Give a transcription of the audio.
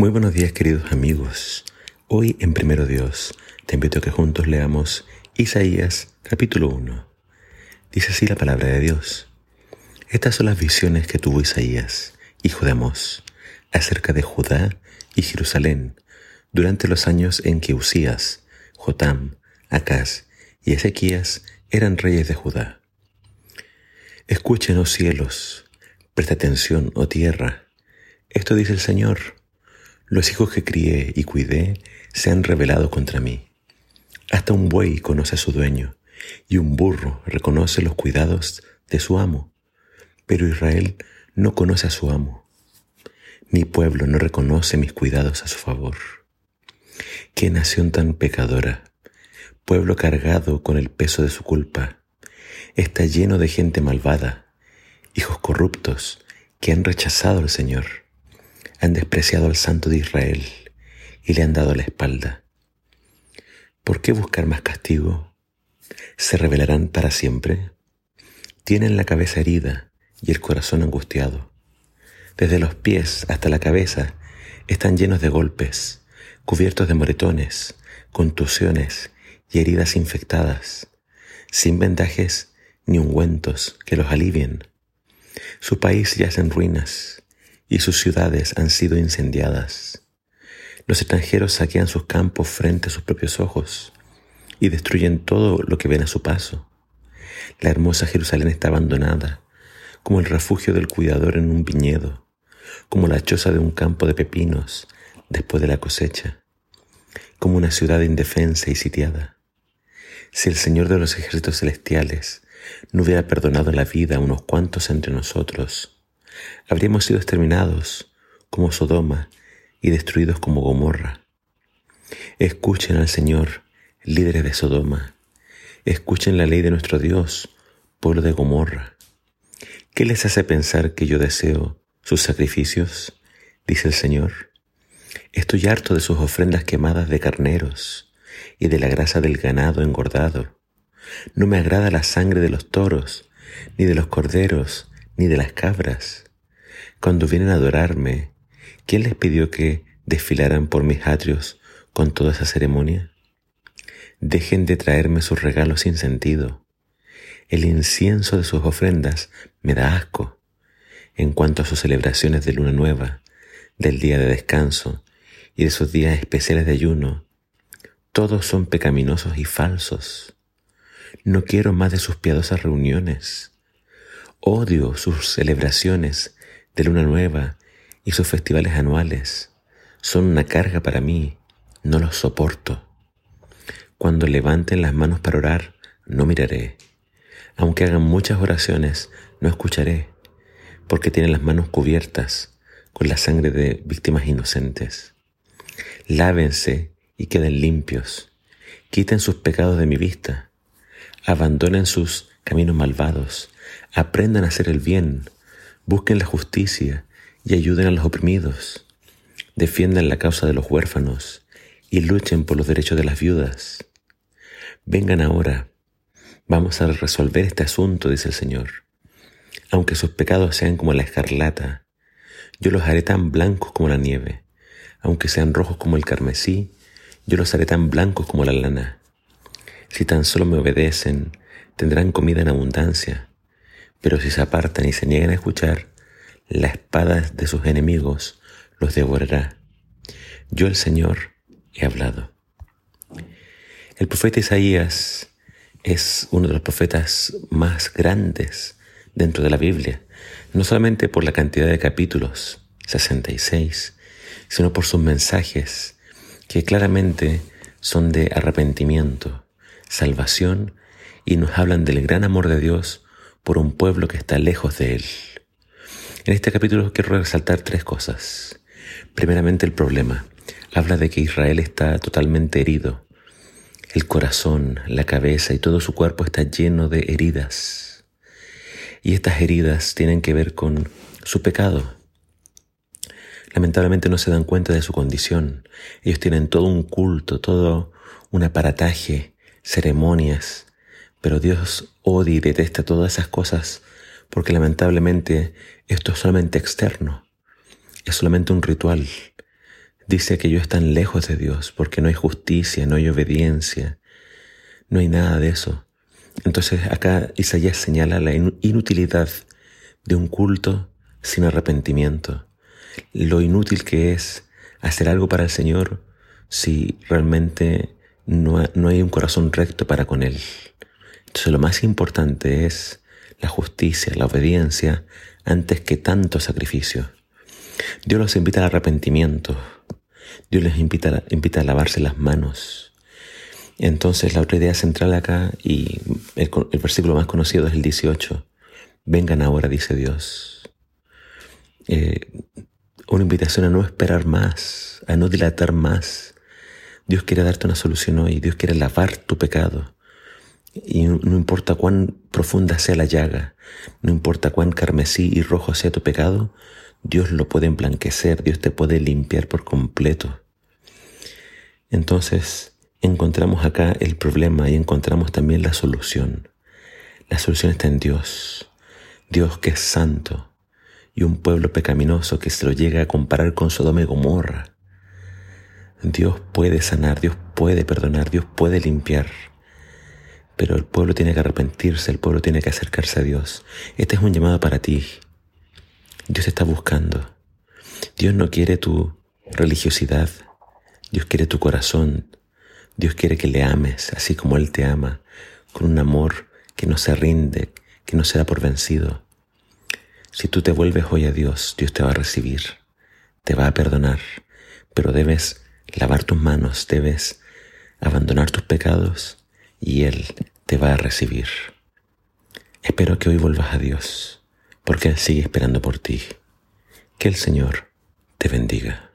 Muy buenos días queridos amigos. Hoy en Primero Dios te invito a que juntos leamos Isaías capítulo 1. Dice así la palabra de Dios. Estas son las visiones que tuvo Isaías, hijo de Amós, acerca de Judá y Jerusalén, durante los años en que Usías, Jotam, Acaz y Ezequías eran reyes de Judá. Escuchen, oh cielos, presta atención, oh tierra. Esto dice el Señor los hijos que crié y cuidé se han rebelado contra mí. Hasta un buey conoce a su dueño y un burro reconoce los cuidados de su amo. Pero Israel no conoce a su amo. Mi pueblo no reconoce mis cuidados a su favor. Qué nación tan pecadora, pueblo cargado con el peso de su culpa. Está lleno de gente malvada, hijos corruptos que han rechazado al Señor han despreciado al Santo de Israel y le han dado la espalda. ¿Por qué buscar más castigo? ¿Se rebelarán para siempre? Tienen la cabeza herida y el corazón angustiado. Desde los pies hasta la cabeza están llenos de golpes, cubiertos de moretones, contusiones y heridas infectadas, sin vendajes ni ungüentos que los alivien. Su país yace en ruinas y sus ciudades han sido incendiadas. Los extranjeros saquean sus campos frente a sus propios ojos y destruyen todo lo que ven a su paso. La hermosa Jerusalén está abandonada, como el refugio del cuidador en un viñedo, como la choza de un campo de pepinos después de la cosecha, como una ciudad indefensa y sitiada. Si el Señor de los ejércitos celestiales no hubiera perdonado la vida a unos cuantos entre nosotros, habríamos sido exterminados como Sodoma y destruidos como Gomorra. Escuchen al Señor, líderes de Sodoma. Escuchen la ley de nuestro Dios, pueblo de Gomorra. ¿Qué les hace pensar que yo deseo sus sacrificios? dice el Señor. Estoy harto de sus ofrendas quemadas de carneros y de la grasa del ganado engordado. No me agrada la sangre de los toros, ni de los corderos, ni de las cabras. Cuando vienen a adorarme, ¿quién les pidió que desfilaran por mis atrios con toda esa ceremonia? Dejen de traerme sus regalos sin sentido. El incienso de sus ofrendas me da asco. En cuanto a sus celebraciones de luna nueva, del día de descanso y de sus días especiales de ayuno, todos son pecaminosos y falsos. No quiero más de sus piadosas reuniones. Odio sus celebraciones de luna nueva y sus festivales anuales son una carga para mí, no los soporto. Cuando levanten las manos para orar, no miraré. Aunque hagan muchas oraciones, no escucharé, porque tienen las manos cubiertas con la sangre de víctimas inocentes. Lávense y queden limpios. Quiten sus pecados de mi vista. Abandonen sus caminos malvados. Aprendan a hacer el bien Busquen la justicia y ayuden a los oprimidos. Defiendan la causa de los huérfanos y luchen por los derechos de las viudas. Vengan ahora, vamos a resolver este asunto, dice el Señor. Aunque sus pecados sean como la escarlata, yo los haré tan blancos como la nieve. Aunque sean rojos como el carmesí, yo los haré tan blancos como la lana. Si tan solo me obedecen, tendrán comida en abundancia pero si se apartan y se niegan a escuchar, la espada de sus enemigos los devorará. Yo el Señor he hablado. El profeta Isaías es uno de los profetas más grandes dentro de la Biblia, no solamente por la cantidad de capítulos, 66, sino por sus mensajes, que claramente son de arrepentimiento, salvación, y nos hablan del gran amor de Dios por un pueblo que está lejos de Él. En este capítulo quiero resaltar tres cosas. Primeramente el problema. Habla de que Israel está totalmente herido. El corazón, la cabeza y todo su cuerpo está lleno de heridas. Y estas heridas tienen que ver con su pecado. Lamentablemente no se dan cuenta de su condición. Ellos tienen todo un culto, todo un aparataje, ceremonias, pero Dios odia y detesta todas esas cosas porque lamentablemente esto es solamente externo, es solamente un ritual. dice que ellos están lejos de Dios porque no hay justicia, no hay obediencia, no hay nada de eso. Entonces acá Isaías señala la inutilidad de un culto sin arrepentimiento, lo inútil que es hacer algo para el Señor si realmente no, no hay un corazón recto para con Él. Entonces lo más importante es la justicia, la obediencia, antes que tanto sacrificio. Dios los invita al arrepentimiento. Dios les invita a, invita a lavarse las manos. Entonces la otra idea central acá, y el, versículo más conocido es el 18, vengan ahora, dice Dios. Eh, una invitación a no esperar más, a no dilatar más. Dios quiere darte una solución hoy, Dios quiere lavar tu pecado. Y no importa cuán profunda sea la llaga, no importa cuán carmesí y rojo sea tu pecado, Dios lo puede emblanquecer, Dios te puede limpiar por completo. Entonces, encontramos acá el problema y encontramos también la solución. La solución está en Dios, Dios que es santo, y un pueblo pecaminoso que se lo llega a comparar con Sodoma y Gomorra. Dios puede sanar, Dios puede perdonar, Dios puede limpiar. Pero el pueblo tiene que arrepentirse, el pueblo tiene que acercarse a Dios. Este es un llamado para ti. Dios está buscando. Dios no quiere tu religiosidad. Dios quiere tu corazón. Dios quiere que le ames así como Él te ama, con un amor que no se rinde, que no se da por vencido. Si tú te vuelves hoy a Dios, Dios te va a recibir, te va a perdonar, pero debes lavar tus manos, debes abandonar tus pecados y Él te va a recibir. Espero que hoy vuelvas a Dios, porque Él sigue esperando por ti. Que el Señor te bendiga.